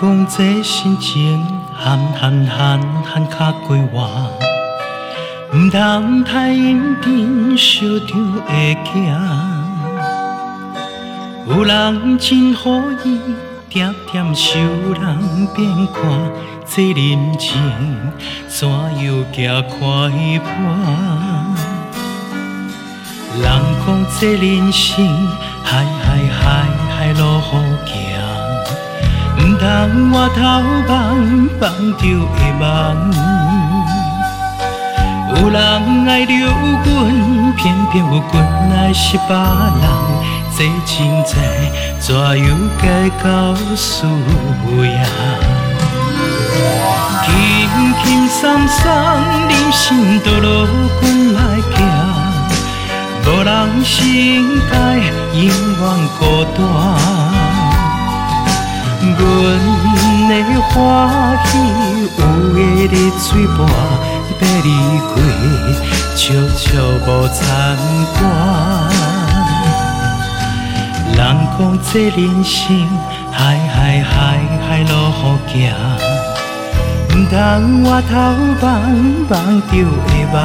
讲这心情，喊喊喊喊卡过我，毋通太认真，小场会惊。有人真好意，点点受人变看，这人情怎又行快破？人讲这人生，海海海海路好行，毋通回头望，望着会梦。有人爱着阮，偏偏有阮爱是别人，这情债怎样该到输赢？轻轻松松，人生道路阮来行。无人心该永远孤单，阮的欢喜有个日嘴巴要离开，悄悄无参半。人讲这人生海海海海路好行，毋通回头望望着会梦。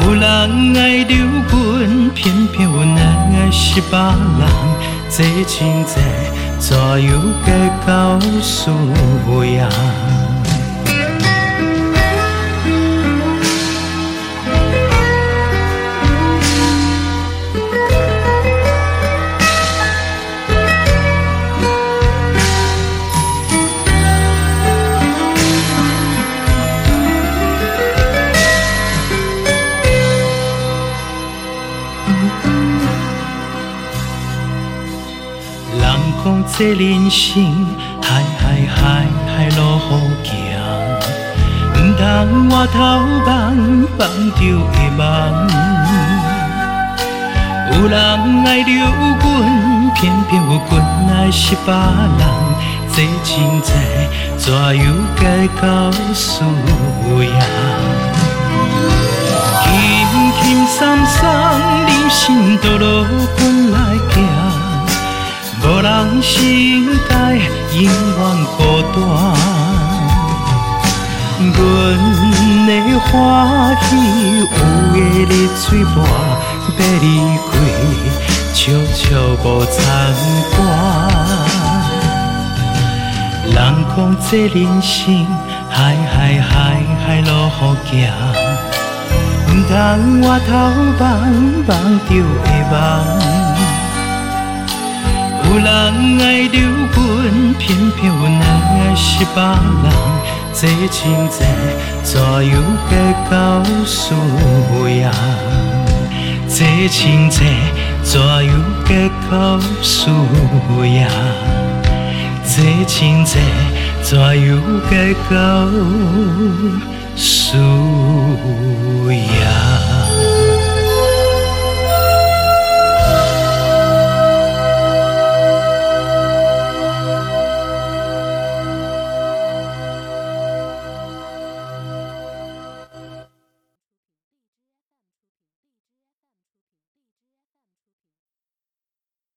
有人爱着阮，偏偏阮爱是别人。这情节怎样？该告诉呀。讲这人生海海海海路好行，毋通回头望望着会梦。有人爱着阮，偏偏有阮爱是别人。这情债怎又该到输赢？轻轻松松，人生道路阮来行。无人心该永远孤单，阮的欢喜有个日嘴巴要离开，悄悄无参半。人讲这人生海海海海路好行，毋通回头望望着会梦。有人爱着阮，偏偏阮爱是别人。这情债怎又该到输赢？这情债怎又该到输赢？这情债怎又该到